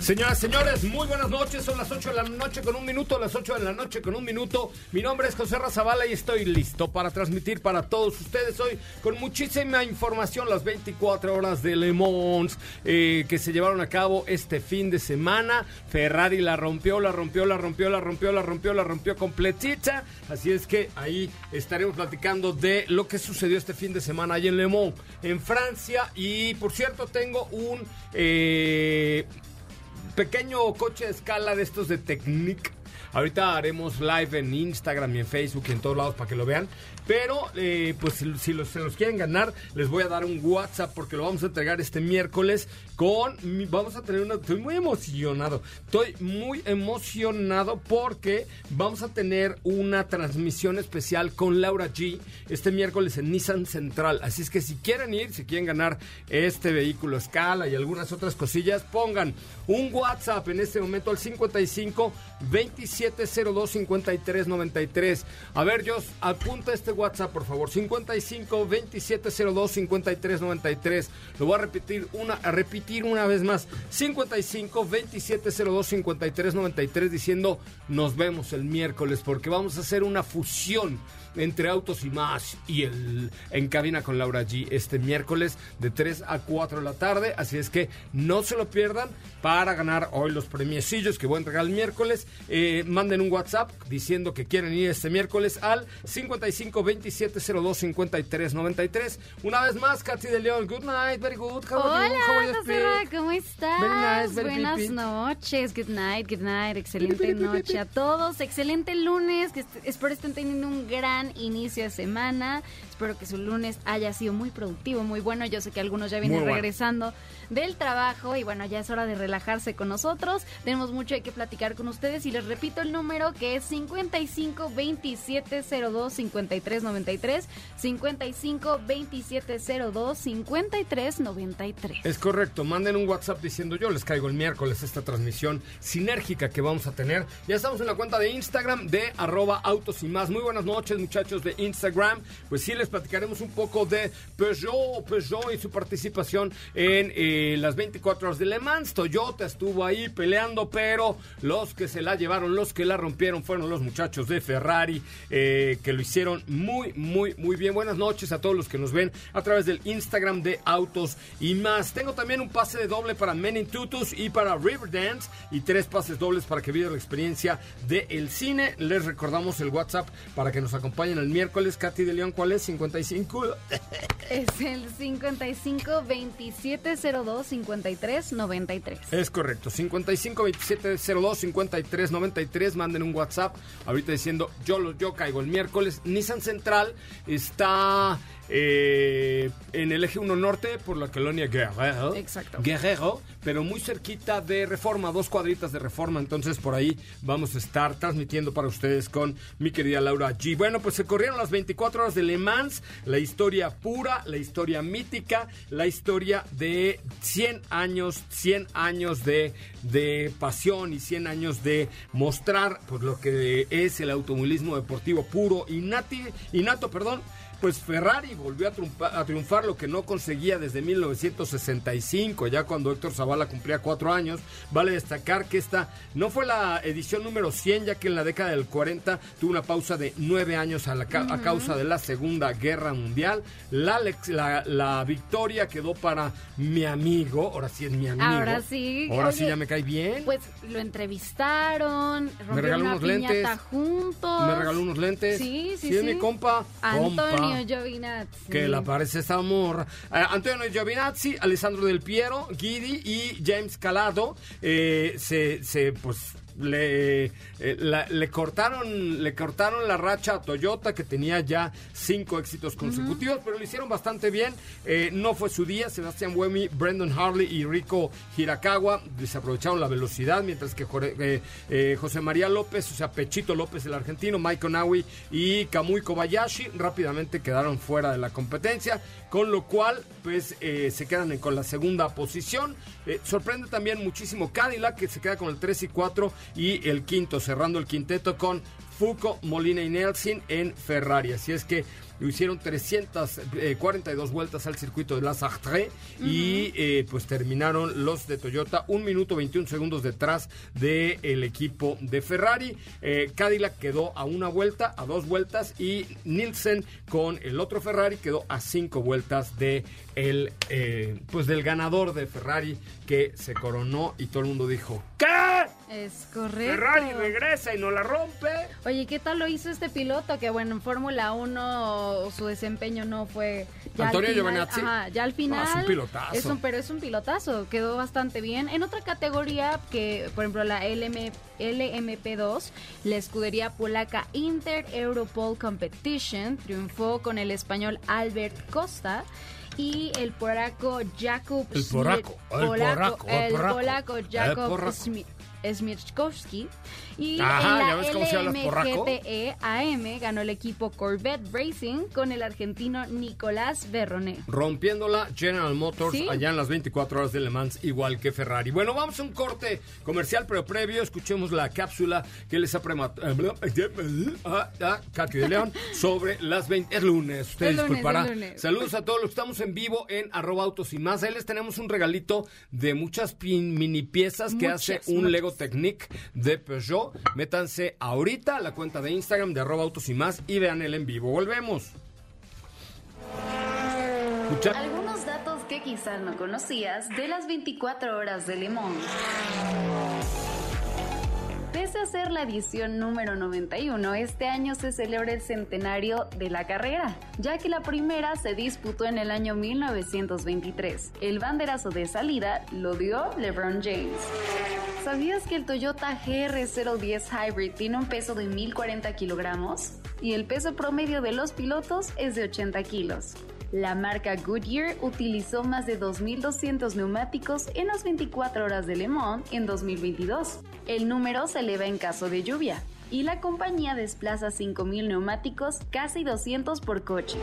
Señoras, señores, muy buenas noches. Son las 8 de la noche con un minuto, las 8 de la noche con un minuto. Mi nombre es José Razabala y estoy listo para transmitir para todos ustedes hoy con muchísima información las 24 horas de Le Mans eh, que se llevaron a cabo este fin de semana. Ferrari la rompió, la rompió, la rompió, la rompió, la rompió, la rompió completita. Así es que ahí estaremos platicando de lo que sucedió este fin de semana ahí en Le Mans, en Francia. Y por cierto, tengo un... Eh, pequeño coche de escala de estos de Technic. Ahorita haremos live en Instagram y en Facebook y en todos lados para que lo vean. Pero, eh, pues si, los, se los quieren ganar, les voy a dar un WhatsApp porque lo vamos a entregar este miércoles con... vamos a tener una... Estoy muy emocionado. Estoy muy emocionado porque vamos a tener una transmisión especial con Laura G este miércoles en Nissan Central. Así es que si quieren ir, si quieren ganar este vehículo escala y algunas otras cosillas, pongan un WhatsApp en este momento al 55 2702 53 93. A ver, Jos, apunta este WhatsApp, por favor. 55 2702 53 93. Lo voy a repetir una, a repetir una vez más. 55 2702 53 93 diciendo nos vemos el miércoles porque vamos a hacer una fusión entre Autos y Más y el En Cabina con Laura G este miércoles de 3 a 4 de la tarde. Así es que no se lo pierdan para ganar hoy los premiecillos que voy a entregar el miércoles. Eh, manden un WhatsApp diciendo que quieren ir este miércoles al 55 27 02 53 93. Una vez más, Katy de León. Good night, very good. How you? Hola, you, José? ¿cómo estás? Very nice, very Buenas pipi. noches, good night, good night, excelente Pipi, pipi, noche a todos, excelente lunes, que espero estén teniendo un gran inicio de semana, espero que su lunes haya sido muy productivo, muy bueno, yo sé que algunos ya vienen bueno. regresando del trabajo y bueno, ya es hora de relajarse con nosotros, tenemos mucho qué platicar con ustedes y les repito el número que es 55 27 02 53 93, 55 27 02 53 93. Es correcto, manden un WhatsApp diciendo yo les caigo el miércoles esta transmisión sinérgica que vamos a tener. Ya estamos en la cuenta de Instagram de arroba autos y más. Muy buenas noches muchachos de Instagram. Pues sí, les platicaremos un poco de Peugeot, Peugeot y su participación en eh, las 24 horas de Le Mans. Toyota estuvo ahí peleando, pero los que se la llevaron, los que la rompieron fueron los muchachos de Ferrari, eh, que lo hicieron muy, muy, muy bien. Buenas noches a todos los que nos ven a través del Instagram de Autos y más. Tengo también un pase de doble para Men in Tutus y para Riverdance y tres pases dobles para que vivan la experiencia del cine. Les recordamos el WhatsApp para que nos acompañen el miércoles. Katy de León, ¿cuál es? 55. Es el 55 27 02 53 93. Es correcto, 55 27 02 53 93. Manden un WhatsApp ahorita diciendo yo, lo- yo caigo el miércoles. Nissan Central está eh, en el eje 1 norte por la colonia Guerrero. Exacto. Guerrero, pero muy cerquita de Reforma, dos cuadritas de Reforma. Entonces por ahí vamos a estar transmitiendo para ustedes con mi querida Laura G. Bueno, pues se corrieron las 24 horas de Le Mans, la historia pura, la historia mítica, la historia de 100 años, 100 años de, de pasión y 100 años de mostrar pues, lo que es el automovilismo deportivo puro y nati, innato, perdón. Pues Ferrari volvió a triunfar, a triunfar, lo que no conseguía desde 1965, ya cuando Héctor Zavala cumplía cuatro años. Vale destacar que esta no fue la edición número 100, ya que en la década del 40 tuvo una pausa de nueve años a, la, a causa de la Segunda Guerra Mundial. La, la, la, victoria quedó para mi amigo, ahora sí es mi amigo. Ahora sí. Ahora sí ya me cae bien. Pues lo entrevistaron, me regaló una unos lentes. juntos. Me regaló unos lentes. Sí, sí, sí. es mi compa. Antonio Giovinazzi. Que le aparece esta amor. Eh, Antonio Giovinazzi, Alessandro Del Piero, Guidi y James Calado eh, se, se, pues, le, eh, le cortaron le cortaron la racha a Toyota que tenía ya cinco éxitos consecutivos, pero lo hicieron bastante bien. Eh, no fue su día. Sebastián Buemi, Brendan Harley y Rico Hirakawa desaprovecharon la velocidad, mientras que eh, José María López, o sea, Pechito López, el argentino, Mike Onawi y Kamui Kobayashi rápidamente quedaron fuera de la competencia, con lo cual, pues, se quedan con la segunda posición. sorprende también muchísimo Cadillac, que se queda con el 3 y 4 y el quinto, cerrando el quinteto con Foucault, Molina y Nelson en Ferrari. Así es que hicieron 342 eh, vueltas al circuito de la Sartre y eh, pues terminaron los de Toyota un minuto 21 segundos detrás del equipo de Ferrari. Eh, Cadillac quedó a una vuelta, a dos vueltas y Nielsen con el otro Ferrari quedó a cinco vueltas de el pues del ganador de Ferrari que se coronó y todo el mundo dijo ¿qué? Es correcto. Ferrari regresa y no la rompe. Oye, ¿qué tal lo hizo este piloto? Que bueno, en Fórmula 1 su desempeño no fue... Ya Antonio Giovinazzi. Ajá, ya al final... es un pilotazo. pero es un pilotazo, quedó bastante bien. En otra categoría, que por ejemplo la LM, LMP2, la escudería polaca Inter Europol Competition triunfó con el español Albert Costa y el polaco Jakub el polaco, el polaco, el polaco Jakub Smith Smirchkowski. Y Ajá, en la LMGTE AM ganó el equipo Corvette Racing con el argentino Nicolás Berroné. Rompiéndola General Motors allá en las 24 horas de Le Mans, igual que Ferrari. Bueno, vamos a un corte comercial, pero previo escuchemos la cápsula que les ha prematado Katy de León sobre las 20. Es lunes, ustedes disculparán. Saludos a todos los que estamos en vivo en arroba autos y más. Ahí les tenemos un regalito de muchas mini piezas que hace un Lego Technique de Peugeot. Métanse ahorita a la cuenta de Instagram de arroba autos y más y vean el en vivo. Volvemos. Algunos datos que quizás no conocías de las 24 horas de Limón. Pese a ser la edición número 91, este año se celebra el centenario de la carrera, ya que la primera se disputó en el año 1923. El banderazo de salida lo dio LeBron James. ¿Sabías que el Toyota GR010 Hybrid tiene un peso de 1040 kilogramos? Y el peso promedio de los pilotos es de 80 kilos. La marca Goodyear utilizó más de 2.200 neumáticos en las 24 horas de Le Mans en 2022. El número se eleva en caso de lluvia y la compañía desplaza 5.000 neumáticos, casi 200 por coche.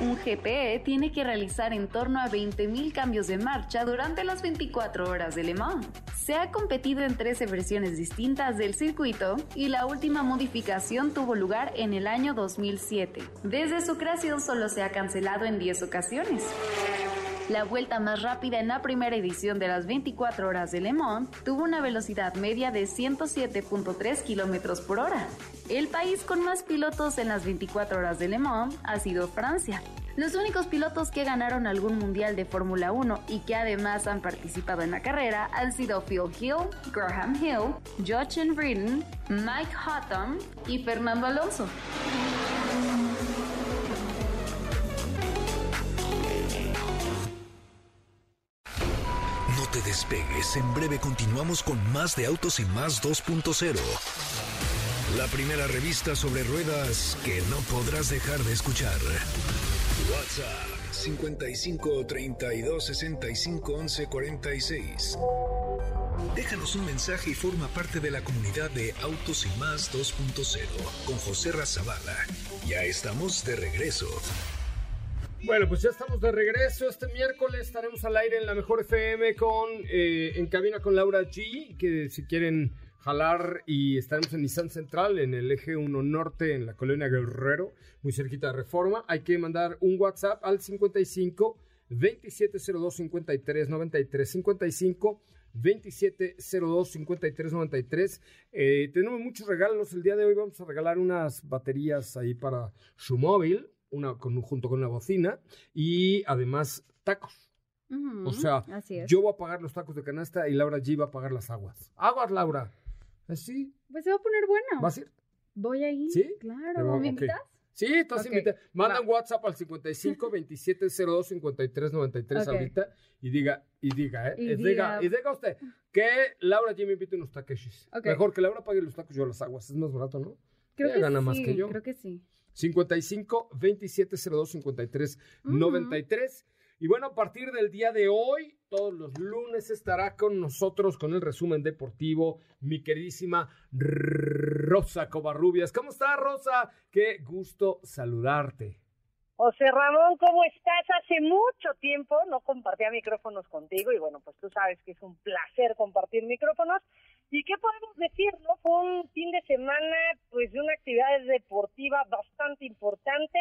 Un GPE tiene que realizar en torno a 20.000 cambios de marcha durante las 24 horas de Le Mans. Se ha competido en 13 versiones distintas del circuito y la última modificación tuvo lugar en el año 2007. Desde su creación solo se ha cancelado en 10 ocasiones. La vuelta más rápida en la primera edición de las 24 horas de Le Mans tuvo una velocidad media de 107.3 km por hora. El país con más pilotos en las 24 horas de Le Mans ha sido Francia. Los únicos pilotos que ganaron algún mundial de Fórmula 1 y que además han participado en la carrera han sido Phil Hill, Graham Hill, Jochen Britten, Mike Houghton y Fernando Alonso. Despegues, en breve continuamos con más de Autos y Más 2.0. La primera revista sobre ruedas que no podrás dejar de escuchar. WhatsApp 55 32 65 11 46. Déjanos un mensaje y forma parte de la comunidad de Autos y Más 2.0 con José Razabala. Ya estamos de regreso. Bueno, pues ya estamos de regreso. Este miércoles estaremos al aire en la Mejor FM con eh, en cabina con Laura G, que si quieren jalar y estaremos en Nissan Central, en el eje 1 Norte, en la colonia Guerrero, muy cerquita de Reforma. Hay que mandar un WhatsApp al 55 2702 53 93 55 2702 53 93. Eh, tenemos muchos regalos. El día de hoy vamos a regalar unas baterías ahí para su móvil, una con, junto con una bocina y además tacos. O sea, yo voy a pagar los tacos de canasta y Laura G va a pagar las aguas. Aguas, Laura. ¿Así? Pues se va a poner bueno. ¿Vas a ir? Voy a ir. ¿Sí? Claro. Va- ¿Me invitas? Sí, estás Ok, invitada. Manda un WhatsApp al 55 2702 53 93 Ok. ahorita y diga, y diga, ¿eh? Y Y diga, diga- y diga usted que Laura G me invite unos takeshis. Ok. Mejor que Laura pague los tacos, yo las aguas. Es más barato, ¿no? Creo Ella que gana sí. más que yo. Creo que sí. 55 2702 53 Ujú. 93. Y bueno, a partir del día de hoy, todos los lunes estará con nosotros con el resumen deportivo mi queridísima Rosa Covarrubias. ¿Cómo está, Rosa? Qué gusto saludarte. José Ramón, ¿cómo estás? Hace mucho tiempo no compartía micrófonos contigo y bueno, pues tú sabes que es un placer compartir micrófonos. ¿Y qué podemos decir, no? Fue un fin de semana pues de una actividad deportiva bastante importante,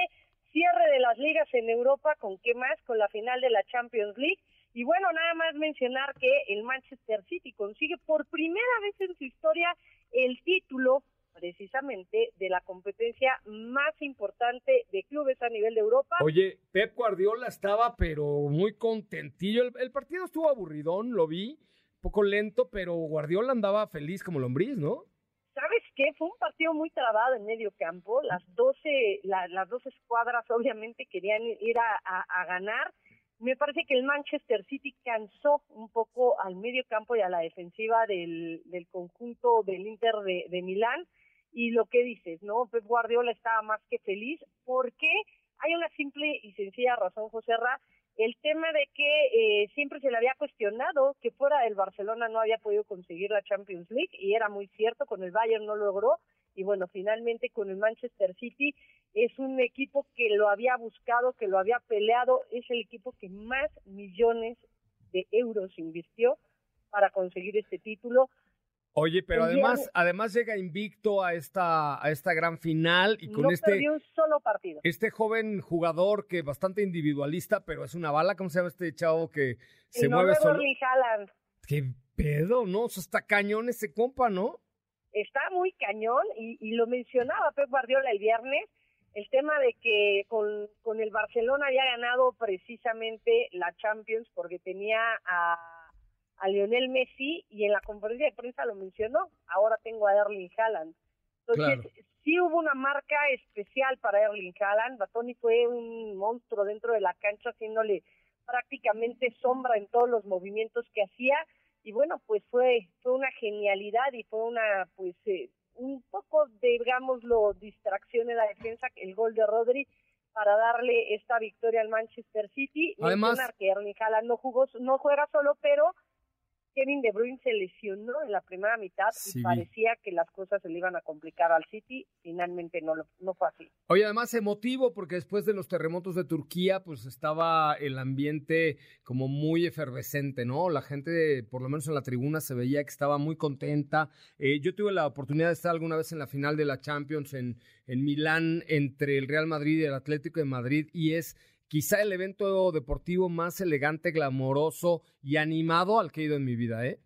cierre de las ligas en Europa, ¿con qué más? Con la final de la Champions League. Y bueno, nada más mencionar que el Manchester City consigue por primera vez en su historia el título precisamente de la competencia más importante de clubes a nivel de Europa. Oye, Pep Guardiola estaba pero muy contentillo. El, el partido estuvo aburridón, lo vi, poco lento, pero Guardiola andaba feliz como lombriz, ¿no? ¿Sabes qué? Fue un partido muy trabado en medio campo. Las 12, la- las dos escuadras obviamente querían ir a ganar. Me parece que el Manchester City cansó un poco al medio campo y a la defensiva del, del conjunto del Inter de, de Milán. Y lo que dices, ¿no? Pep Guardiola estaba más que feliz porque hay una simple y sencilla razón, José Ra, el tema de que eh, siempre se le había cuestionado que fuera del Barcelona no había podido conseguir la Champions League y era muy cierto, con el Bayern no logró y bueno, finalmente con el Manchester City es un equipo que lo había buscado, que lo había peleado, es el equipo que más millones de euros invirtió para conseguir este título. Oye, pero El además, de- además llega invicto a esta, a esta gran final y con no este, perdió un solo partido. este joven jugador que bastante individualista, pero es una bala, ¿cómo se llama este chavo que se el mueve solo? Haaland Qué pedo, ¿no? O sea, está cañón ese compa, ¿no? está muy cañón y, y lo mencionaba Pep Guardiola el viernes, el tema de que con, con el Barcelona había ganado precisamente la Champions porque tenía a, a Lionel Messi y en la conferencia de prensa lo mencionó, ahora tengo a Erling Haaland. Entonces, Claro. sí hubo una marca especial para Erling Haaland, Batoni fue un monstruo dentro de la cancha haciéndole prácticamente sombra en todos los movimientos que hacía y bueno pues fue fue una genialidad y fue una pues eh, un poco digámoslo distracción en la defensa el gol de Rodri para darle esta victoria al Manchester City Además- mencionar que Erling Haaland no jugó no juega solo pero Kevin De Bruyne se lesionó en la primera mitad Sí, y parecía que las cosas se le iban a complicar al City finalmente no no fue así Oye, además emotivo porque después de los terremotos de Turquía, pues estaba el ambiente como muy efervescente, ¿no? La gente, por lo menos en la tribuna, se veía que estaba muy contenta. Eh, yo tuve la oportunidad de estar alguna vez en la final de la Champions en, en Milán entre el Real Madrid y el Atlético de Madrid y es quizá el evento deportivo más elegante, glamoroso y animado al que he ido en mi vida, ¿eh?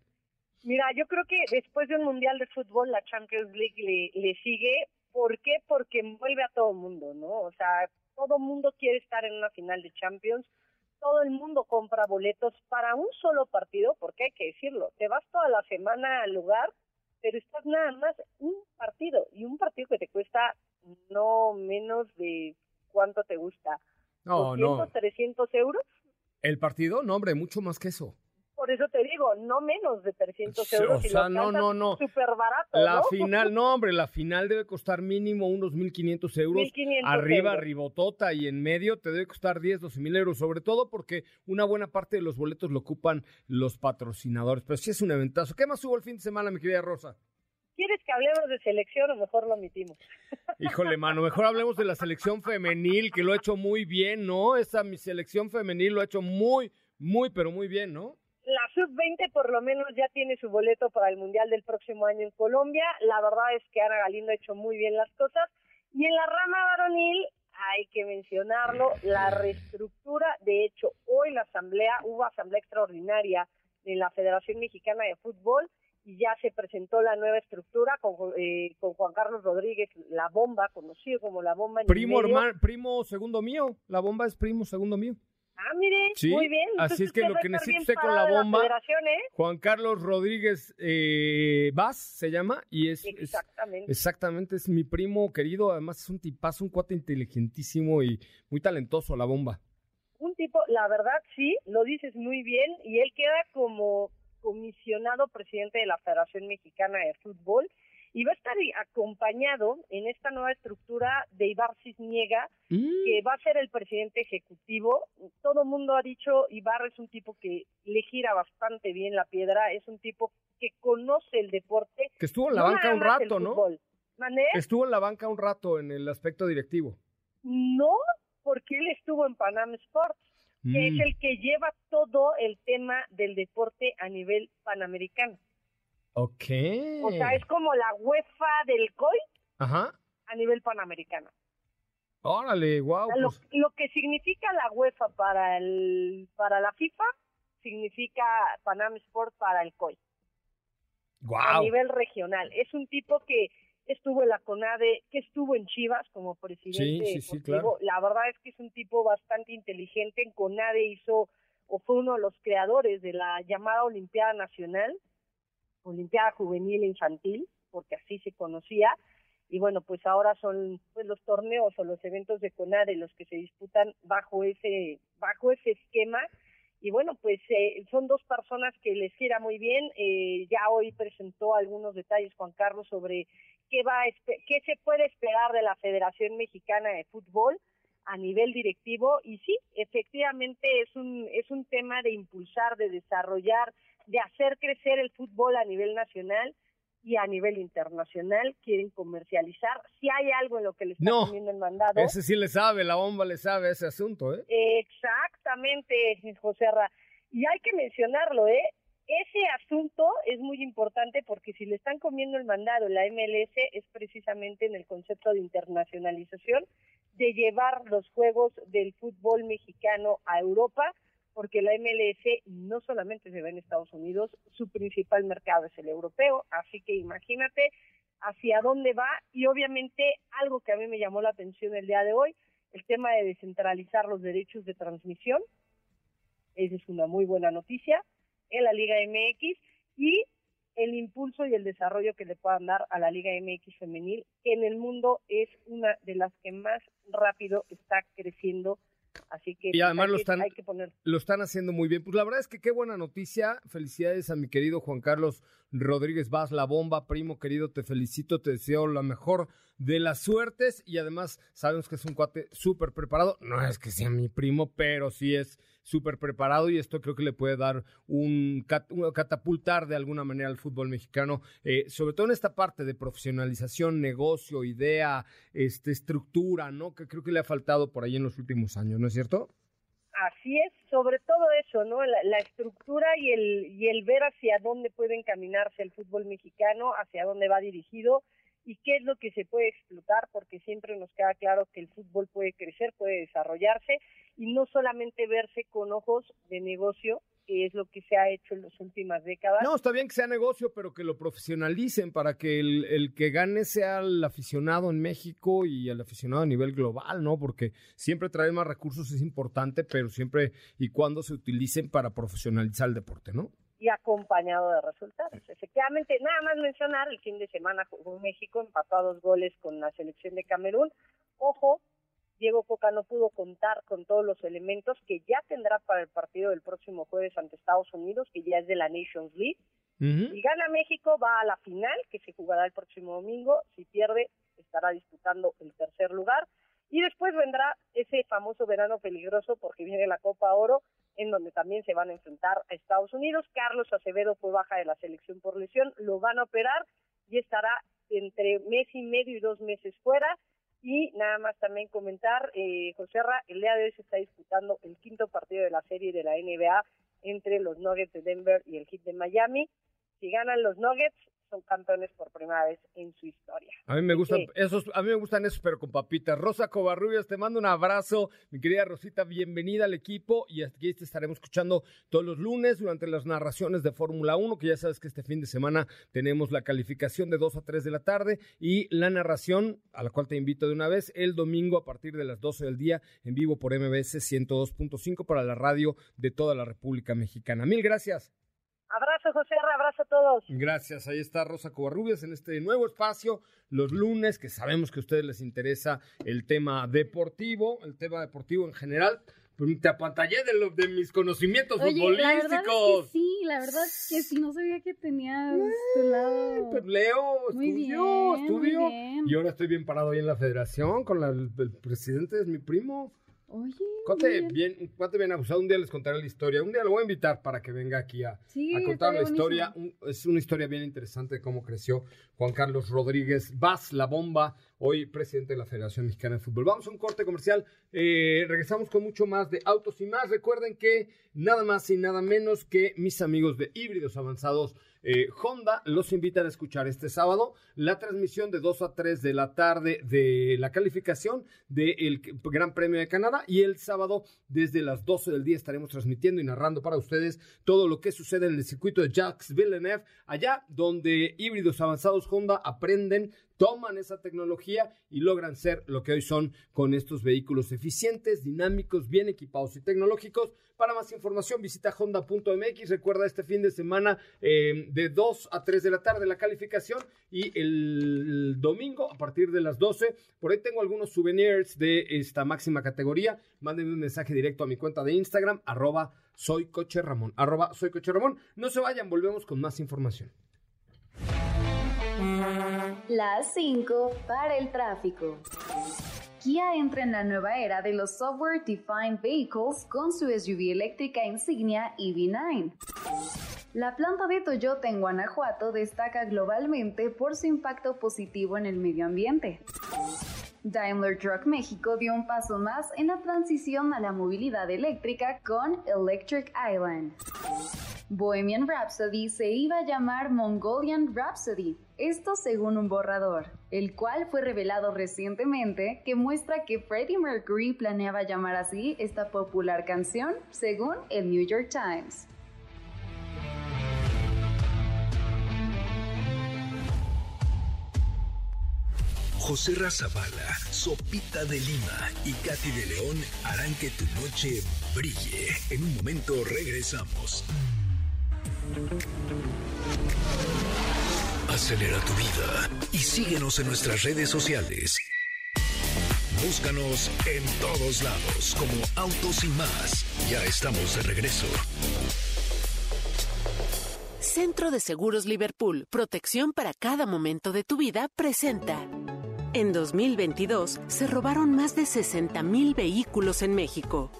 Mira, yo creo que después de un mundial de fútbol, la Champions League le, le sigue. ¿Por qué? Porque envuelve a todo mundo, ¿no? O sea, todo mundo quiere estar en una final de Champions. Todo el mundo compra boletos para un solo partido, porque hay que decirlo. Te vas toda la semana al lugar, pero estás nada más un partido. Y un partido que te cuesta no menos de cuánto te gusta. No, 200, no. 300 euros. ¿El partido? No, hombre, mucho más que eso. Por eso te digo, no menos de 300 Sí, euros. o sea, no, no, no. Súper barato, La ¿no? final, no, hombre, la final debe costar mínimo unos 1.500 euros. 1.500 Arriba, euros. ribotota y en medio te debe costar 10, 12 mil euros, sobre todo porque una buena parte de los boletos lo ocupan los patrocinadores. Pero sí es un eventazo. ¿Qué más hubo el fin de semana, mi querida Rosa? ¿Quieres que hablemos de selección o mejor lo omitimos? Híjole, mano, mejor hablemos de la selección femenil, que lo ha hecho muy bien, ¿no? Esa mi selección femenil lo ha hecho muy, muy, pero muy bien, ¿no? La sub-20 por lo menos ya tiene su boleto para el Mundial del próximo año en Colombia. La verdad es que Ana Galindo ha hecho muy bien las cosas. Y en la rama varonil, hay que mencionarlo, la reestructura. De hecho, hoy la asamblea, hubo asamblea extraordinaria de la Federación Mexicana de Fútbol y ya se presentó la nueva estructura con, eh, con Juan Carlos Rodríguez, la bomba, conocido como la bomba. En primo, hermano, primo segundo mío. La bomba es primo segundo mío. Ah, mire, muy bien. Así es que lo que necesita usted con la bomba, ¿eh? Juan Carlos Rodríguez eh, Vaz se llama y es exactamente. exactamente es mi primo querido. Además es un tipazo, un cuate inteligentísimo y muy talentoso la bomba. Un tipo, la verdad sí, lo dices muy bien y él queda como comisionado presidente de la Federación Mexicana de Fútbol y va a estar acompañado en esta nueva estructura de Ibar Cisniega, mm. que va a ser el presidente ejecutivo. Todo el mundo ha dicho, Ibar es un tipo que le gira bastante bien la piedra, es un tipo que conoce el deporte. Que estuvo en la banca un rato, ¿no? Estuvo en la banca un rato en el aspecto directivo. No, porque él estuvo en Panam Sports, que es mm. el que lleva todo el tema del deporte a nivel panamericano. Ok. O sea, es como la UEFA del COI Ajá. a nivel panamericano. Órale, wow. Pues. lo, que significa la UEFA para el para la FIFA significa Panam Sport para el COI. Wow. A nivel regional. Es un tipo que estuvo en la CONADE, que estuvo en Chivas como presidente. Sí, sí, sí, claro. La verdad es que es un tipo bastante inteligente. En CONADE hizo o fue uno de los creadores de la llamada Olimpiada Nacional Olimpiada Juvenil e Infantil, porque así se conocía, y bueno, pues ahora son pues los torneos o los eventos de CONADE los que se disputan bajo ese bajo ese esquema y bueno, pues eh, son dos personas que les quiera muy bien. Eh, ya hoy presentó algunos detalles Juan Carlos sobre qué va qué se puede esperar de la Federación Mexicana de Fútbol a nivel directivo y sí, efectivamente es un es un tema de impulsar, de desarrollar de hacer crecer el fútbol a nivel nacional y a nivel internacional quieren comercializar. Si hay algo en lo que le está poniendo el mandado. Ese sí le sabe, la bomba le sabe ese asunto, ¿eh? Exactamente, José Ra. Y hay que mencionarlo, ¿eh? Ese asunto es muy importante porque si le están comiendo el mandado la MLS es precisamente en el concepto de internacionalización, de llevar los juegos del fútbol mexicano a Europa porque la MLS no solamente se ve en Estados Unidos, su principal mercado es el europeo, así que imagínate hacia dónde va y obviamente algo que a mí me llamó la atención el día de hoy, el tema de descentralizar los derechos de transmisión, esa es una muy buena noticia en la Liga MX y el impulso y el desarrollo que le puedan dar a la Liga MX femenil, que en el mundo es una de las que más rápido está creciendo Así que, y además lo, están, poner... lo están haciendo muy bien. Pues la verdad es que qué buena noticia. Felicidades a mi querido Juan Carlos Rodríguez Vaz, la bomba, primo querido, te felicito, te deseo la mejor de las suertes y además sabemos que es un cuate súper preparado. No es que sea mi primo, pero sí es súper preparado y esto creo que le puede dar un, catapultar de alguna manera al fútbol mexicano, eh, sobre todo en esta parte de profesionalización, negocio, idea, este, estructura, ¿no? Que creo que le ha faltado por ahí en los últimos años, ¿no es cierto? Así es, sobre todo eso, ¿no? La, estructura y el, y el ver hacia dónde puede encaminarse el fútbol mexicano, hacia dónde va dirigido y qué es lo que se puede explotar, porque siempre nos queda claro que el fútbol puede crecer, puede desarrollarse y no solamente verse con ojos de negocio, que es lo que se ha hecho en las últimas décadas. No, está bien que sea negocio, pero que lo profesionalicen para que el, que gane sea el aficionado en México y el aficionado a nivel global, ¿no? Porque siempre traer más recursos es importante, pero siempre y cuando se utilicen para profesionalizar el deporte, ¿no? Y acompañado de resultados. Efectivamente, nada más mencionar, el fin de semana jugó México, empató a dos goles con la selección de Camerún. Ojo, Diego Coca no pudo contar con todos los elementos que ya tendrá para el partido del próximo jueves ante Estados Unidos, que ya es de la Nations League. Si gana México, va a la final, que se jugará el próximo domingo. Si pierde, estará disputando el tercer lugar. Y después vendrá ese famoso verano peligroso, porque viene la Copa Oro, en donde también se van a enfrentar a Estados Unidos. Carlos Acevedo fue baja de la selección por lesión, lo van a operar y estará entre mes y medio y dos meses fuera y nada más también comentar, eh, José Ra, el día de hoy se está disputando el quinto partido de la serie de la NBA entre los Nuggets de Denver y el Heat de Miami. Si ganan los Nuggets, son campeones por primera vez en su historia. A mí me gustan Sí. esos, a mí me gustan esos, pero con papitas. Rosa Covarrubias, te mando un abrazo, mi querida Rosita, bienvenida al equipo y aquí te estaremos escuchando todos los lunes durante las narraciones de Fórmula 1, que ya sabes que este fin de semana tenemos la calificación de 2 a 3 de la tarde y la narración, a la cual te invito de una vez, el domingo a partir de las 12 del día en vivo por MBS 102.5 para la radio de toda la República Mexicana. Mil gracias. José, abrazo a todos. Gracias, ahí está Rosa Covarrubias en este nuevo espacio, los lunes, que sabemos que a ustedes les interesa el tema deportivo, el tema deportivo en general. Pues te apantallé de, lo- de mis conocimientos Oye, la verdad es futbolísticos. que sí, la verdad es que sí, no sabía que tenías tu lado. Pues Leo, Muy estudio, bien, estudio. muy bien. Y ahora estoy bien parado ahí en la federación con la- el, el presidente, es mi primo. Oye, Cuate muy bien, cuate bien abusado. Un día les contaré la historia. Un día lo voy a invitar para que venga aquí a, Sí, a contar la historia. Un- es una historia bien interesante de cómo creció Juan Carlos Rodríguez Vaz, la bomba, hoy presidente de la Federación Mexicana de Fútbol. Vamos a un corte comercial. Eh, regresamos con mucho más de autos y más. Recuerden que nada más y nada menos que mis amigos de híbridos avanzados eh, Honda los invitan a escuchar este sábado la transmisión de 2 a 3 de la tarde de la calificación del Gran Premio de Canadá y el sábado desde las 12 del día estaremos transmitiendo y narrando para ustedes todo lo que sucede en el circuito de Jacques Villeneuve, allá donde híbridos avanzados Honda aprenden toman esa tecnología y logran ser lo que hoy son con estos vehículos eficientes, dinámicos, bien equipados y tecnológicos. Para más información visita honda.mx. Recuerda este fin de semana eh, de 2 a 3 de la tarde la calificación y el domingo a partir de las 12. Por ahí tengo algunos souvenirs de esta máxima categoría. Mándenme un mensaje directo a mi cuenta de Instagram, arroba soy coche Ramón. Arroba soy coche Ramón. No se vayan, volvemos con más información. Las 5 para el tráfico. Kia entra en la nueva era de los Software Defined Vehicles con su SUV eléctrica insignia EV9. La planta de Toyota en Guanajuato destaca globalmente por su impacto positivo en el medio ambiente. Daimler Truck México dio un paso más en la transición a la movilidad eléctrica con Electric Island. Bohemian Rhapsody se iba a llamar Mongolian Rhapsody, esto según un borrador, el cual fue revelado recientemente que muestra que Freddie Mercury planeaba llamar así esta popular canción, según el New York Times. José Razabala, Sopita de Lima y Katy de León harán que tu noche brille. En un momento regresamos. Acelera tu vida y síguenos en nuestras redes sociales. Búscanos en todos lados como Autos y más. Ya estamos de regreso. Centro de Seguros Liverpool, protección para cada momento de tu vida, presenta. En 2022 se robaron más de 60.000 vehículos en México.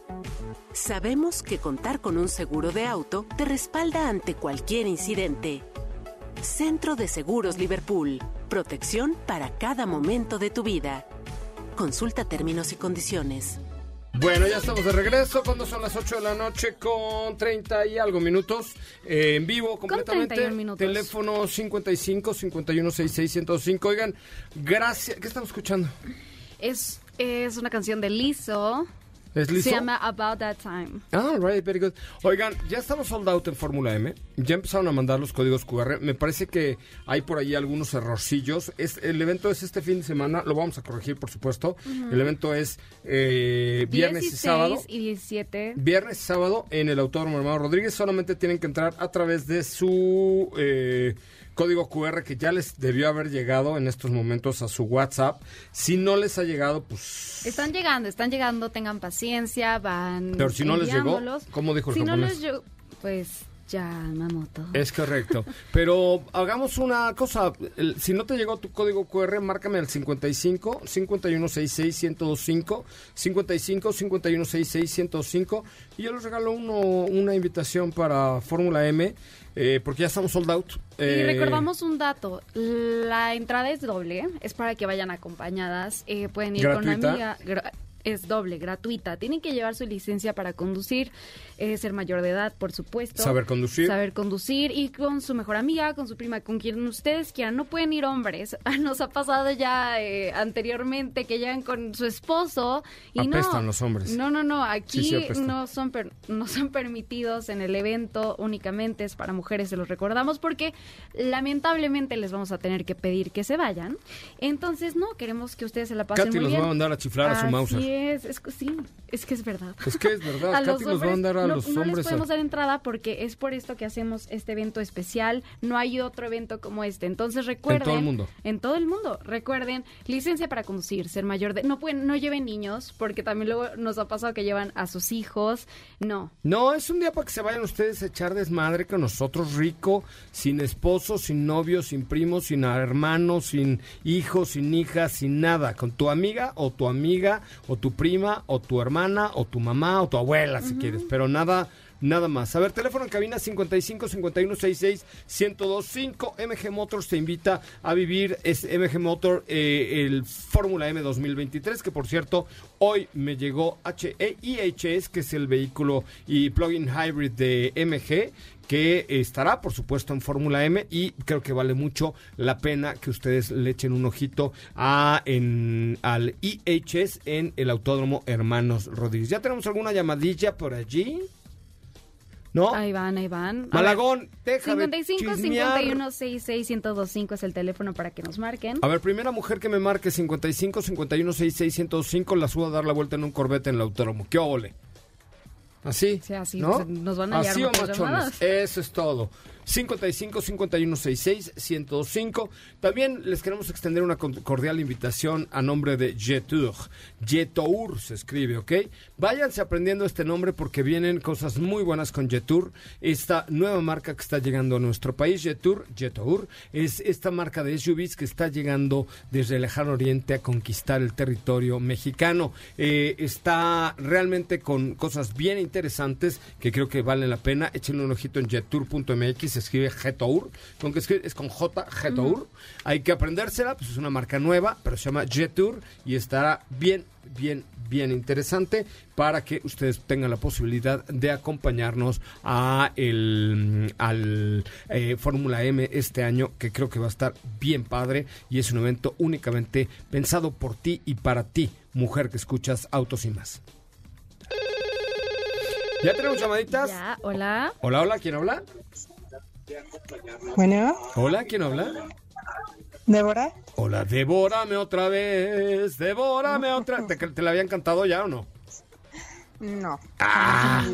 Sabemos que contar con un seguro de auto te respalda ante cualquier incidente. Centro de Seguros Liverpool, protección para cada momento de tu vida. Consulta términos y condiciones. Bueno, ya estamos de regreso cuando son las 8 de la noche con 30 y algo minutos eh, en vivo completamente. 31 minutos. Teléfono 55 51 66 105. Oigan, gracias. ¿Qué estamos escuchando? Es, es una canción de Lizzo. ¿Es listo? Se llama About That Time. Ah, right, very good. Oigan, ya estamos sold out en Fórmula M. Ya empezaron a mandar los códigos QR. Me parece que hay por ahí algunos errorcillos. Es, el evento es este fin de semana. Lo vamos a corregir, por supuesto. El evento es eh, viernes 16 y sábado. y 17. Viernes y sábado en el Autódromo Hermano Rodríguez. Solamente tienen que entrar a través de su eh, código QR que ya les debió haber llegado en estos momentos a su WhatsApp. Si no les ha llegado, pues... Están llegando, están llegando, tengan paciencia, van. Pero si no les llegó. ¿cómo dijo el Si no les pues ya, Mamoto. Es correcto. Pero hagamos una cosa. El- si no te llegó tu código QR, márcame al 55 5166 1025 55 5166 1025 y yo les regalo uno, una invitación para Fórmula M eh, porque ya estamos sold out. Y Eh, recordamos un dato, la entrada es doble, es para que vayan acompañadas, eh, pueden ir con una amiga. Es doble, gratuita. Tienen que llevar su licencia para conducir, eh, ser mayor de edad, por supuesto. Saber conducir. Saber conducir y con su mejor amiga, con su prima, con quien ustedes quieran. No pueden ir hombres. Nos ha pasado ya eh, anteriormente que llegan con su esposo y Apestan no. los hombres. No, no, no. Aquí sí no son per- no son permitidos en el evento. Únicamente es para mujeres. Se los recordamos porque lamentablemente les vamos a tener que pedir que se vayan. Entonces no queremos que ustedes se la pasen Katy muy los bien. va a mandar a chiflar a su Así Es, es que sí, es que es verdad. Es que es verdad, A los va a mandar a no, los no hombres les a- podemos dar entrada porque es por esto que hacemos este evento especial. No hay otro evento como este. Entonces recuerden. todo el mundo. En todo el mundo. Recuerden, licencia para conducir, ser mayor de. No pueden, no lleven niños porque también luego nos ha pasado que llevan a sus hijos. No. No, es un día para que se vayan ustedes a echar desmadre con nosotros, rico, sin esposo, sin novio, sin primo, sin hermano, sin hijos, sin hijas, sin nada. Con tu amiga o tu amiga o tu prima o tu hermana o tu mamá o tu abuela, si quieres. Pero nada, nada más. A ver, teléfono en cabina 55 51 66 1025. MG Motors te invita a vivir es MG Motor eh, el Fórmula M 2023, que por cierto, hoy me llegó HE IHS, que es el vehículo y plug-in hybrid de MG que estará, por supuesto, en Fórmula M y creo que vale mucho la pena que ustedes le echen un ojito a, en, al IHS en el Autódromo Hermanos Rodríguez. ¿Ya tenemos alguna llamadilla por allí? ¿No? Ahí van, ahí van. Malagón, de 55 chismear. 51 66 1025 es el teléfono para que nos marquen. A ver, primera mujer que me marque 55 51 66 105 la subo a dar la vuelta en un corbete en el autódromo. ¿Qué ole? ¿Así? Sí, así, ¿no? pues, nos van a Así o machones. Eso es todo. 55 51 66 105. También les queremos extender una cordial invitación a nombre de Jetour. Jetour se escribe, ¿ok? Váyanse aprendiendo este nombre porque vienen cosas muy buenas con Jetour. Esta nueva marca que está llegando a nuestro país, Jetour, Jetour, es esta marca de SUVs que está llegando desde el lejano oriente a conquistar el territorio mexicano. Eh, está realmente con cosas bien interesantes que creo que valen la pena. Échenle un ojito en jetour.mx, se escribe Jetour, con que escribe- es con J, Jetour. Hay que aprendérsela, pues es una marca nueva, pero se llama Jetour y estará bien, bien, bien interesante para que ustedes tengan la posibilidad de acompañarnos a el, al eh, Fórmula M este año, que creo que va a estar bien padre y es un evento únicamente pensado por ti y para ti, mujer que escuchas Autos y más. ¿Ya tenemos llamaditas? Ya, hola. Hola, hola, ¿quién habla? Bueno, Hola, ¿quién habla? Débora, Hola, devórame otra vez, devórame otra. ¿Te, te la habían cantado ya o no? no. Ah.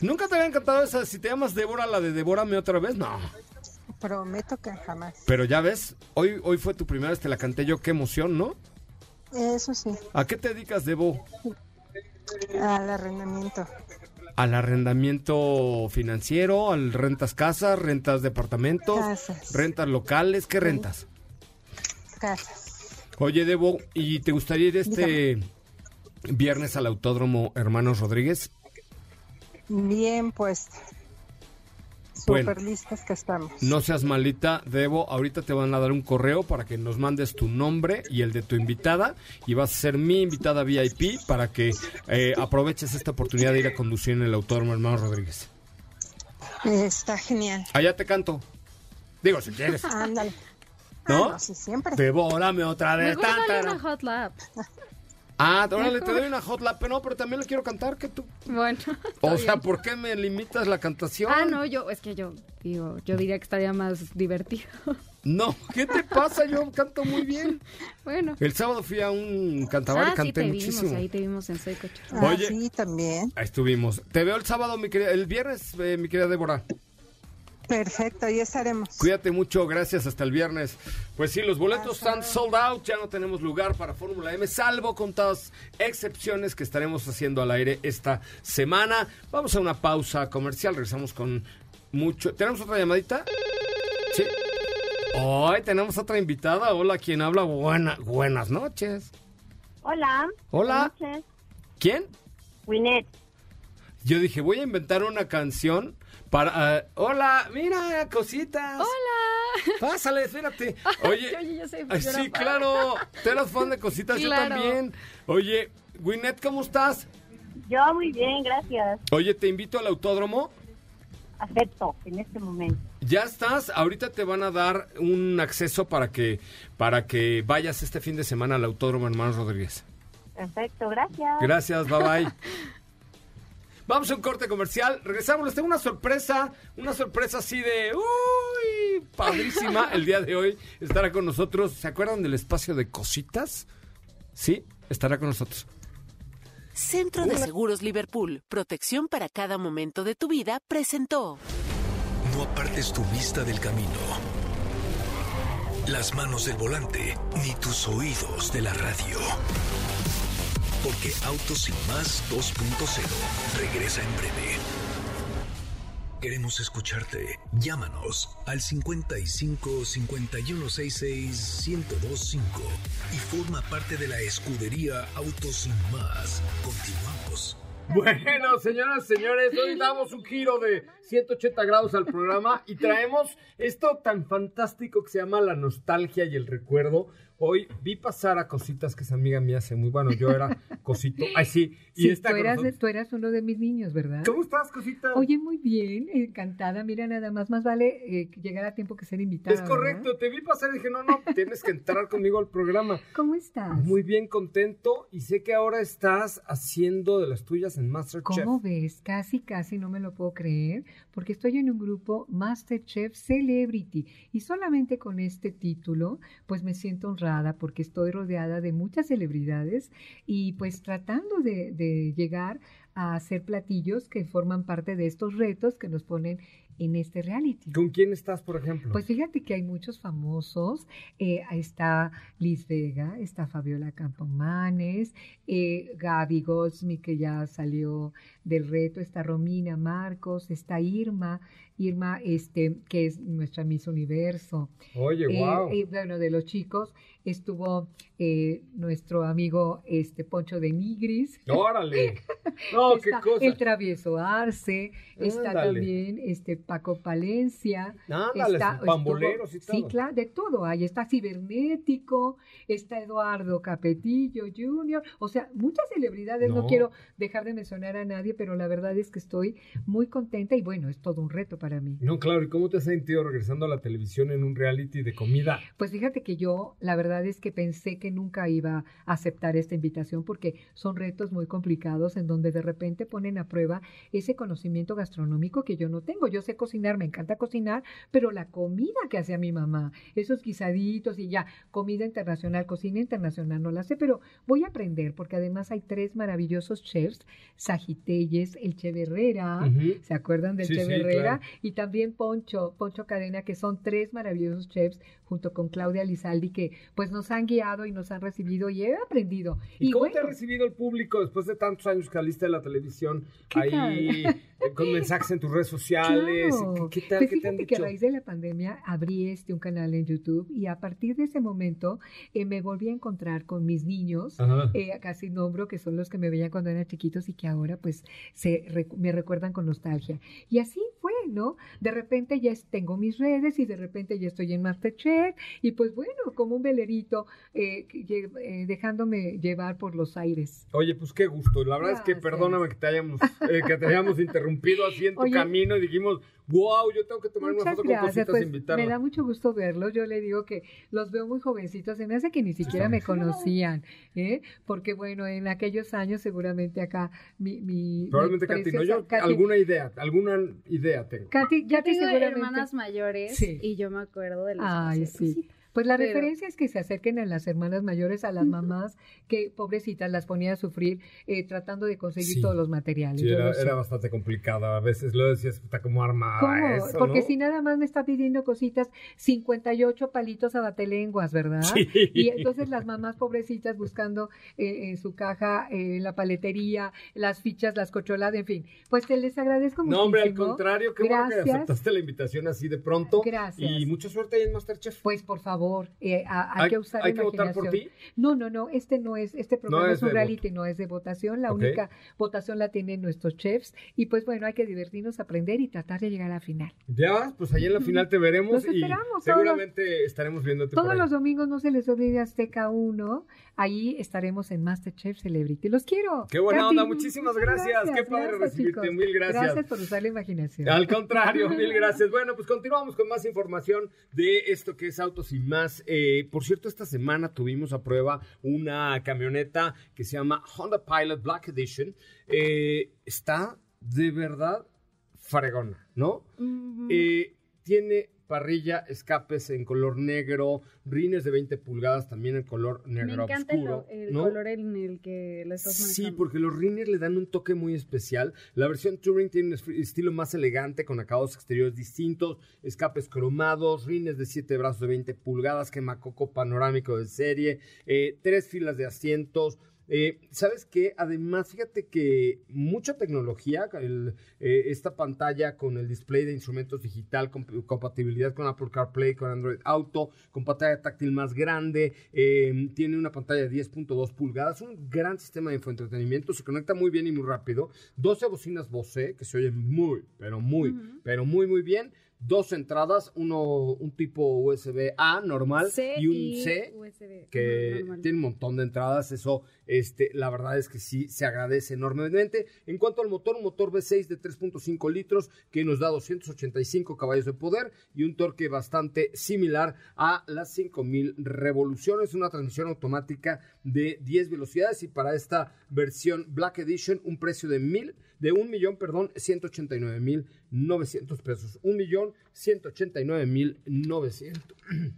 ¿Nunca te habían cantado esa? Si te llamas Débora, la de devórame otra vez, no. Prometo que jamás. Pero ya ves, hoy, hoy fue tu primera vez, te la canté yo, qué emoción, ¿no? Eso sí, ¿A qué te dedicas, Debo? al arrendamiento. ¿Al arrendamiento financiero? ¿Al rentas casas? ¿Rentas departamentos? Casas. ¿Rentas locales? ¿Qué rentas? Casas. Oye, Debo, ¿y te gustaría ir este viernes al Autódromo Hermanos Rodríguez? Bien puesta. Bueno. Super listas que estamos. No seas malita, Debo. Ahorita te van a dar un correo para que nos mandes tu nombre y el de tu invitada. Y vas a ser mi invitada VIP para que eh, aproveches esta oportunidad de ir a conducir en el Autódromo Hermano Rodríguez. Está genial. Allá te canto. Digo, si quieres. Ándale. ¿No? Ah, no, sí, siempre. Devórame otra vez. Dale tan. una hot lap. Ah, órale, te doy una hot lap, pero no, pero también le quiero cantar que tú. Bueno. O sea, bien. ¿por qué me limitas la cantación? Ah, no, yo, es que yo, digo, yo diría que estaría más divertido. No, ¿qué te pasa? Yo canto muy bien. bueno. El sábado fui a un cantabar y ah, sí, canté te muchísimo. vimos, ahí te vimos en Soy. Ah, Oye. sí, también. Ahí estuvimos. Te veo el sábado, mi querida, el viernes, eh, mi querida Débora. Perfecto, ahí estaremos. Cuídate mucho, gracias, hasta el viernes. Pues sí, los boletos están sold out, ya no tenemos lugar para Fórmula M, salvo contadas excepciones que estaremos haciendo al aire esta semana. Vamos a una pausa comercial, regresamos con mucho... ¿Tenemos otra llamadita? Sí. Hoy tenemos otra invitada. Hola, ¿quién habla? Buena, buenas noches. Hola. Hola. Buenas noches. ¿Quién? Winnet. Yo dije, voy a inventar una canción para... ah, hola, mira, cositas. Hola. Pásale, espérate. Oye, Oye, yo soy ay, sí, claro. Tú eras fan de cositas, Claro. yo también. Oye, Winnet, ¿cómo estás? Yo muy bien, gracias. Oye, te invito al autódromo. Acepto en este momento. Ya estás, ahorita te van a dar un acceso para que para que vayas este fin de semana al Autódromo Hermanos Rodríguez. Perfecto, gracias. Gracias, bye bye. Vamos a un corte comercial, regresamos, les tengo una sorpresa, una sorpresa así de uy, padrísima. El día de hoy estará con nosotros, ¿se acuerdan del espacio de cositas? Sí, estará con nosotros. Centro de Seguros Liverpool, protección para cada momento de tu vida, presentó. No apartes tu vista del camino, las manos del volante, ni tus oídos de la radio. Porque Autos Sin Más 2.0 regresa en breve. Queremos escucharte. Llámanos al 55 5166 1025 y forma parte de la escudería Autos Sin Más. Continuamos. Bueno, señoras y señores, hoy damos un giro de 180 grados al programa y traemos esto tan fantástico que se llama la nostalgia y el recuerdo. Hoy vi pasar a cositas que esa amiga mía hace muy bueno. Yo era cosito. Ay, sí. Y Sí, esta tú, eras, tú eras uno de mis niños, ¿verdad? ¿Cómo estás, cosita? Oye, muy bien, encantada. Mira, nada más, más vale eh, llegar a tiempo que ser invitada. es correcto, te vi pasar y dije, no, no, tienes que entrar conmigo al programa. ¿Cómo estás? Muy bien, contento y sé que ahora estás haciendo de las tuyas en Masterchef. ¿Cómo ves? Casi, casi no me lo puedo creer, porque estoy en un grupo Masterchef Celebrity. Y solamente con este título, pues me siento honrada porque estoy rodeada de muchas celebridades y pues tratando de, de llegar a hacer platillos que forman parte de estos retos que nos ponen en este reality. ¿Con quién estás, por ejemplo? Pues fíjate que hay muchos famosos. eh, está Liz Vega, está Fabiola Campomanes, eh, Gaby Goldsmith, que ya salió del reto, está Romina Marcos, está Irma, Irma, este, que es nuestra Miss Universo. Oye, Eh, wow. eh, bueno, de los chicos estuvo eh, nuestro amigo este Poncho de Nigris. Órale. No, qué cosa. el travieso Arce, está también este Paco Palencia, Ándale, está pamboleros y estuvo- Sí, todo. claro, de todo. Ahí está Cibernético, está Eduardo Capetillo Jr., o sea, muchas celebridades, no. No. quiero dejar de mencionar a nadie, pero la verdad es que estoy muy contenta y bueno, es todo un reto para mí. No, claro, ¿y cómo te has sentido regresando a la televisión en un reality de comida? Pues fíjate que yo, la verdad es que pensé que nunca iba a aceptar esta invitación porque son retos muy complicados en donde de repente ponen a prueba ese conocimiento gastronómico que yo no tengo. Yo sé cocinar, me encanta cocinar, pero la comida que hacía mi mamá, esos guisaditos y ya, comida internacional, cocina internacional, no la sé, pero voy a aprender porque además hay tres maravillosos chefs, Sagitelles, el Che Herrera. ¿Se acuerdan del Sí, Chef sí, Herrera? claro. Y también Poncho, Poncho Cadena, que son tres maravillosos chefs, junto con Claudia Lizaldi, que pues nos han guiado y nos han recibido y he aprendido. ¿Y, cómo bueno, te ha recibido el público después de tantos años que saliste de la televisión? ¿Qué Ahí, eh, con mensajes en tus redes sociales. Claro. ¿Qué, qué tal? Pues ¿Qué te han fíjate que a dicho? raíz de la pandemia abrí este un canal en YouTube y a partir de ese momento eh, me volví a encontrar con mis niños, eh, casi nombro que son los que me veían cuando eran chiquitos y que ahora pues se recu- me recuerdan con nostalgia. Y así fue, ¿no? De repente ya tengo mis redes y de repente ya estoy en Masterchef y pues bueno, como un velerito eh, eh, dejándome llevar por los aires. Oye, pues qué gusto. La verdad es que perdóname que te hayamos, eh, que te hayamos interrumpido así en tu Oye. camino y dijimos, wow, yo tengo que tomar una Muchas foto gracias, con cositas pues e invitarla. me da mucho gusto verlos. Yo le digo que los veo muy jovencitos. Se me hace que ni siquiera me conocían, ¿eh? Porque bueno, en aquellos años seguramente acá mi, mi mi Probablemente Katy, no, yo Katy- alguna idea, alguna idea tengo. Katy, ya Yo te tengo seguramente. hermanas mayores Sí. y yo me acuerdo de los Ay, sí. Pues la Pero- referencia es que se acerquen a las hermanas mayores, a las mamás que pobrecitas las ponía a sufrir eh, tratando de conseguir Sí. todos los materiales. Sí, era, lo sé. era bastante complicado. A veces lo decías, está como armada ¿Cómo? eso, Porque ¿no? si nada más me está pidiendo cositas, 58 palitos abatelenguas, ¿verdad? Sí. Y entonces las mamás pobrecitas buscando eh, en su caja eh, la paletería, las fichas, las cocholadas, en fin. Pues te les agradezco mucho. No, hombre, al contrario, qué bueno que Gracias. aceptaste la invitación así de pronto. Gracias. Y mucha suerte ahí en Masterchef. Pues por favor. Favor, eh, a- hay, ¿Hay- que usar hay la que votar por imaginación. ti? No, no, no, este no es, este programa es es, un reality, no es de votación, la Ok. única votación la tienen nuestros chefs y pues bueno, hay que divertirnos, aprender y tratar de llegar a la final. Ya, pues ahí en la final te veremos Los y todos seguramente estaremos viéndote por Todos ahí. los domingos no se les olvide Azteca 1, ahí estaremos en Masterchef Celebrity. Los quiero. Qué buena Katy, onda, muchísimas muchas gracias, qué padre recibirte, chicos. mil gracias. Gracias por usar la imaginación. Al contrario, mil gracias. Bueno, pues continuamos con más información de esto que es Autos y más. Eh, por cierto, esta semana tuvimos a prueba una camioneta que se llama Honda Pilot Black Edition. Eh, está de verdad fregona, ¿no? Eh, tiene parrilla, escapes en color negro, rines de 20 pulgadas también en color Me negro encanta el, oscuro. el ¿no? color en el que lo estás Sí, manejando. porque los rines le dan un toque muy especial. La versión Touring tiene un es- estilo más elegante, con acabados exteriores distintos, escapes cromados, rines de 7 brazos de 20 pulgadas, quemacoco panorámico de serie, eh, tres filas de asientos. Eh, ¿Sabes qué? Además, fíjate que mucha tecnología, el, eh, esta pantalla con el display de instrumentos digital, comp- compatibilidad con Apple CarPlay, con Android Auto, con pantalla táctil más grande, eh, tiene una pantalla de 10.2 pulgadas, un gran sistema de infoentretenimiento, se conecta muy bien y muy rápido, 12 bocinas Bose que se oyen muy, pero muy, pero muy, muy bien. Dos entradas, uno un tipo USB A normal C y un y C USB. que normal. tiene un montón de entradas, eso este, la verdad es que sí se agradece enormemente. En cuanto al motor, un motor V6 de 3.5 litros que nos da 285 caballos de poder y un torque bastante similar a las 5000 revoluciones, una transmisión automática de 10 velocidades y para esta versión Black Edition un precio de mil de un millón, perdón, 189 mil 900 pesos. Un millón 189 mil 900.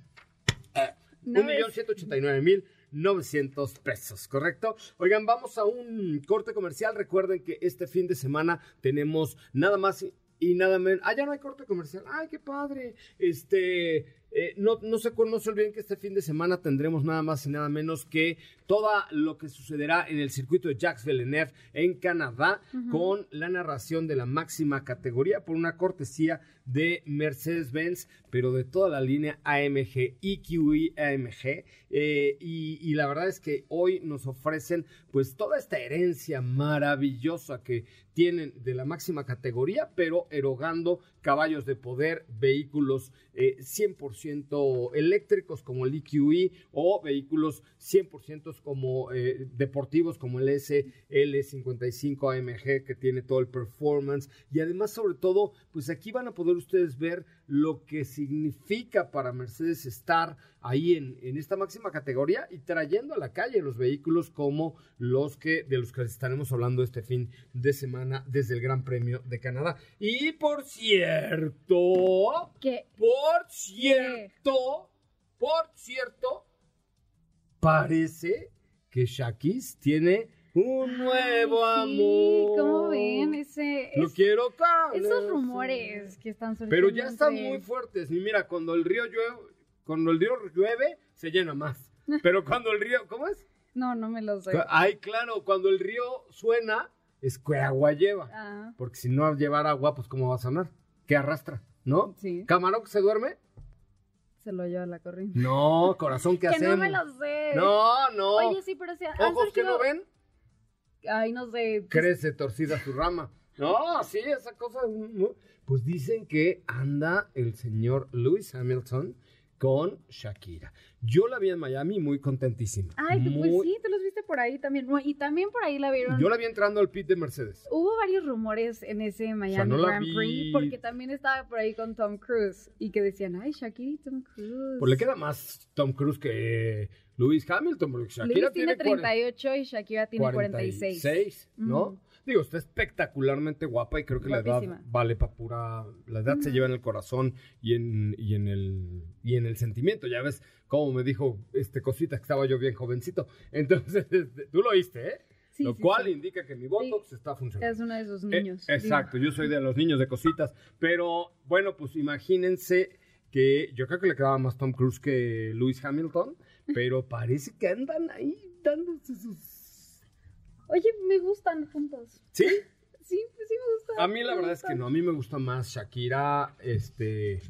No Un millón es- ciento ochenta y nueve mil 900 pesos, ¿correcto? Oigan, vamos a un corte comercial. Recuerden que este fin de semana tenemos nada más y- nada menos. Ah, ya no hay corte comercial. Ay, qué padre. Este, eh, no, no, se, no se olviden que este fin de semana tendremos nada más y nada menos que todo lo que sucederá en el circuito de Jacques Villeneuve en Canadá con la narración de la máxima categoría por una cortesía de Mercedes-Benz, pero de toda la línea AMG, EQE AMG. eh, y, y la verdad es que hoy nos ofrecen pues toda esta herencia maravillosa que tienen de la máxima categoría, pero erogando caballos de poder, vehículos eh, 100% eléctricos como el EQE o vehículos 100% como eh, deportivos como el SL55 AMG que tiene todo el performance. Y además sobre todo pues aquí van a poder ustedes ver lo que significa para Mercedes estar ahí en, en esta máxima categoría y trayendo a la calle los vehículos como los que de los que estaremos hablando este fin de semana desde el Gran Premio de Canadá. Y por cierto, ¿Qué? por cierto, por cierto, parece que Shakis tiene un nuevo Ay, sí, amor. ¿Cómo ven? Ese, Lo es- quiero acá. esos rumores que están surgiendo. Pero ya están entre- muy fuertes. Y mira, cuando el río llueve, cuando el río llueve, se llena más. Pero cuando el río, ¿cómo es? No, no me lo sé. Ay, claro, cuando el río suena, es que agua lleva. Ah, Porque si no llevar agua, pues ¿cómo va a sonar? ¿Qué arrastra? ¿No? sí, ¿Camarón que se duerme? se lo lleva la corriente. No, corazón, ¿qué que hacemos? no me lo sé. No, no. Oye, sí, pero si han Ojos que no ven, No sé. crece torcida su rama. No, sí, esa cosa. Pues dicen que anda el señor Lewis Hamilton con Shakira. Yo la vi en Miami muy contentísima. Ay, tú, pues Muy- sí, tú los viste por ahí también. Y también por ahí la vieron. Yo la vi entrando al pit de Mercedes. Hubo varios rumores en ese Miami no Grand vi. Prix porque también estaba por ahí con Tom Cruise y que decían, ay, Shakira y Tom Cruise. Pues le queda más Tom Cruise que Lewis Hamilton, porque Shakira Lewis tiene tiene 38 y Shakira tiene 46. 46, ¿no? Digo, está espectacularmente guapa y creo que la edad vale para pura. La edad se lleva en el corazón y en, y en el y en el sentimiento. Ya ves cómo me dijo este cosita que estaba yo bien jovencito. Entonces, este, tú lo oíste, ¿eh? Sí, lo sí, cual sí. indica que mi Botox está funcionando. Es uno de esos Eh, niños. exacto, yo soy de los niños de cositas. Pero bueno, pues imagínense que yo creo que le quedaba más Tom Cruise que Lewis Hamilton, pero parece que andan ahí dándose sus. Oye, me gustan juntos. ¿Sí? Sí, pues sí me gustan. A mí la verdad es que no, a mí me gusta más Shakira este,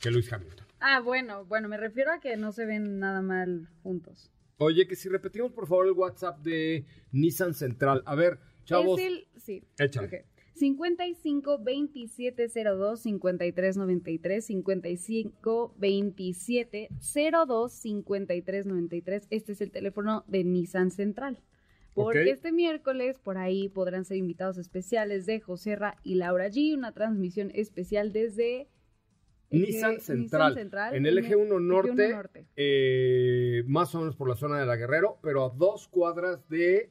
que Lewis Hamilton. Ah, bueno, bueno, me refiero a que no se ven nada mal juntos. Oye, que si repetimos por favor el WhatsApp de Nissan Central. A ver, chavos. Es el, sí. Échale. ok. 55 27 02 53 93 55 27 02 53 93 este es el teléfono de Nissan Central porque este miércoles por ahí podrán ser invitados especiales de José Ra y Laura G una transmisión especial desde eje- Nissan Central, en el eje 1 norte, norte. eh, más o menos por la zona de la Guerrero, pero a dos cuadras de,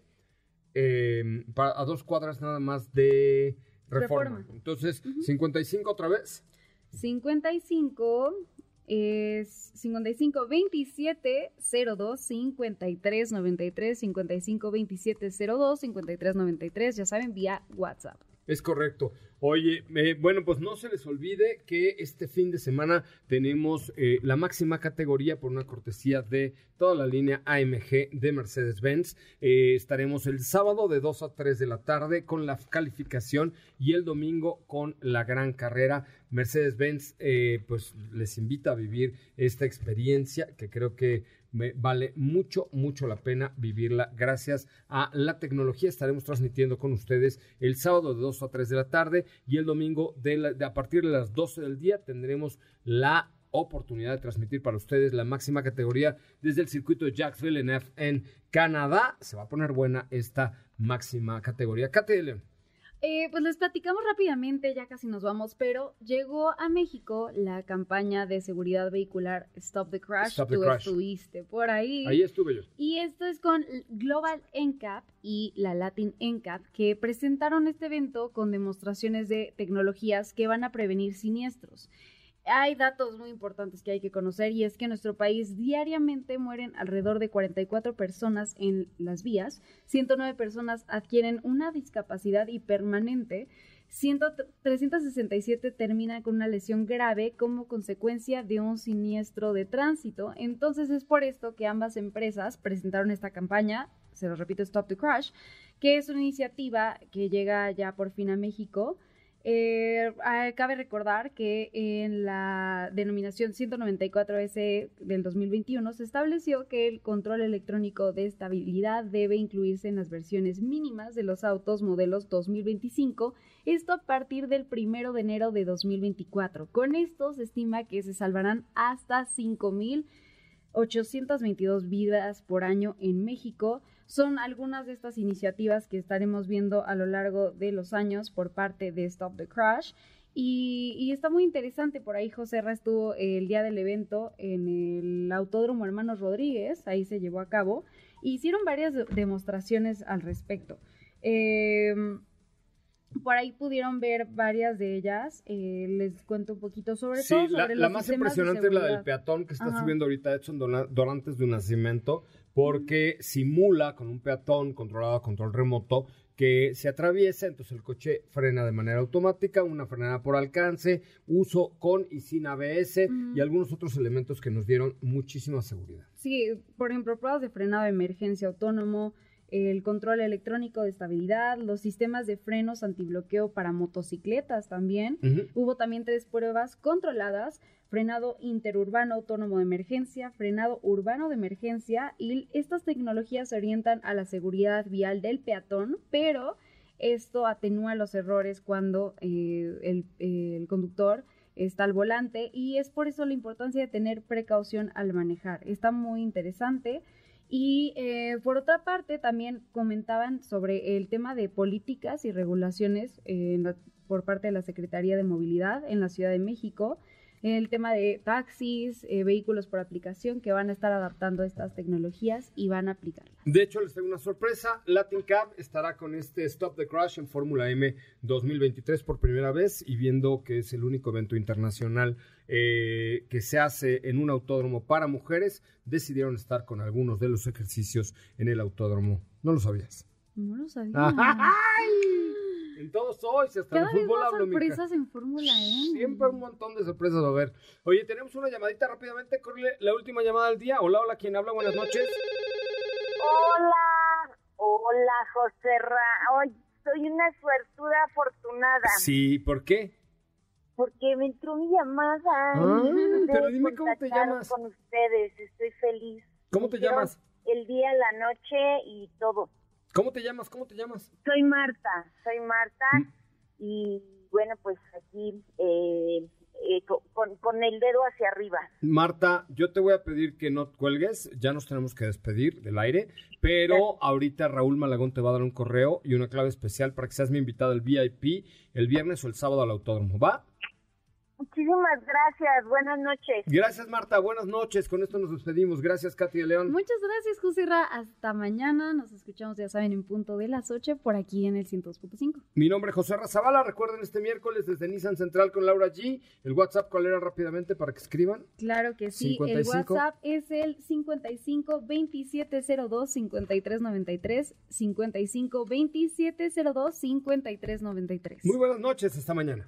eh, pa- a dos cuadras nada más de Reforma. Reforma. Entonces, 55 otra vez. 55 es 55 27 02 53 93 55 27 02 53 93 ya saben vía WhatsApp. Es correcto. Oye, bueno, pues no se les olvide que este fin de semana tenemos eh, la máxima categoría por una cortesía de toda la línea AMG de Mercedes-Benz. Eh, estaremos el sábado de 2 a 3 de la tarde con la calificación y el domingo con la gran carrera. Mercedes-Benz eh, pues les invita a vivir esta experiencia que creo que vale mucho, mucho la pena vivirla. Gracias a la tecnología estaremos transmitiendo con ustedes el sábado de 2 a 3 de la tarde y el domingo de, la- a partir de las 12 del día tendremos la oportunidad de transmitir para ustedes la máxima categoría desde el circuito de Jacques Villeneuve en Canadá. Se va a poner buena esta máxima categoría. León. Eh, pues les platicamos rápidamente, ya casi nos vamos, pero llegó a México la campaña de seguridad vehicular Stop the Crash. Stop the Tú Crash. estuviste por ahí. Ahí estuve yo. Y esto es con Global NCAP y la Latin NCAP, que presentaron este evento con demostraciones de tecnologías que van a prevenir siniestros. Hay datos muy importantes que hay que conocer y es que en nuestro país diariamente mueren alrededor de 44 personas en las vías, 109 personas adquieren una discapacidad y permanente, 100 367 terminan con una lesión grave como consecuencia de un siniestro de tránsito. Entonces es por esto que ambas empresas presentaron esta campaña, se lo repito, Stop the Crash, que es una iniciativa que llega ya por fin a México. Eh, ah, cabe recordar que en la denominación 194S del 2021 se estableció que el control electrónico de estabilidad debe incluirse en las versiones mínimas de los autos modelos 2025, esto a partir del 1 de enero de 2024. Con esto se estima que se salvarán hasta 5.822 vidas por año en México. Son algunas de estas iniciativas que estaremos viendo a lo largo de los años por parte de Stop the Crash. Y, y está muy interesante, por ahí José Ra estuvo el día del evento en el Autódromo Hermanos Rodríguez, ahí se llevó a cabo, e hicieron varias de- demostraciones al respecto. Eh, por ahí pudieron ver varias de ellas, eh, les cuento un poquito sobre Sí, todo la, sobre la los más impresionante es la del peatón que está Ajá. subiendo ahorita Edson Dorantes de un nacimiento, porque simula con un peatón controlado a control remoto que se atraviesa, entonces el coche frena de manera automática, una frenada por alcance, uso con y sin ABS y algunos otros elementos que nos dieron muchísima seguridad. Sí, por ejemplo, pruebas de frenado de emergencia autónomo, el control electrónico de estabilidad, los sistemas de frenos antibloqueo para motocicletas también. Hubo también tres pruebas controladas, frenado interurbano autónomo de emergencia, frenado urbano de emergencia y estas tecnologías se orientan a la seguridad vial del peatón, pero esto atenúa los errores cuando eh, el, el conductor está al volante y es por eso la importancia de tener precaución al manejar. Está muy interesante. Y eh, por otra parte, también comentaban sobre el tema de políticas y regulaciones eh, la- por parte de la Secretaría de Movilidad en la Ciudad de México, el tema de taxis, eh, vehículos por aplicación que van a estar adaptando estas tecnologías y van a aplicarlas. De hecho, les tengo una sorpresa. Latin Cab estará con este Stop the Crash en Fórmula M 2023 por primera vez y viendo que es el único evento internacional eh, que se hace en un autódromo para mujeres, decidieron estar con algunos de los ejercicios en el autódromo. ¿No lo sabías? No lo sabía. ¡Ay! En todos hoy, si hasta Cada en vez fútbol más hablo, sorpresas en Fórmula M. Siempre un montón de sorpresas va a haber. Oye, tenemos una llamadita rápidamente. Corre la última llamada del día. Hola, hola, ¿quién habla? Buenas noches. Hola, hola, José Ra. Hoy soy una suertuda afortunada. Sí, ¿por qué? Porque me entró mi llamada. Ah, pero dime cómo te llamas. con ustedes, estoy feliz. ¿Cómo te llamas? El día, la noche y todo. ¿Cómo te llamas? ¿Cómo te llamas? Soy Marta, soy Marta Mm. y bueno, pues aquí eh, eh, co- con, con el dedo hacia arriba. Marta, yo te voy a pedir que no cuelgues, ya nos tenemos que despedir del aire, pero ahorita Raúl Malagón te va a dar un correo y una clave especial para que seas mi invitado al VIP el viernes o el sábado al autódromo, ¿va? Muchísimas gracias, buenas noches. Gracias Marta, buenas noches, con esto nos despedimos, gracias Katy de León. Muchas gracias, José Ra. Hasta mañana. Nos escuchamos, ya saben, en punto de las 8 por aquí en el 102.5. Mi nombre es José Razabala, recuerden este miércoles desde Nissan Central con Laura G, el WhatsApp cuál era rápidamente para que escriban. Claro que sí. 55. El WhatsApp es el 55 2702 5393. 55 2702 5393. Muy buenas noches, hasta mañana.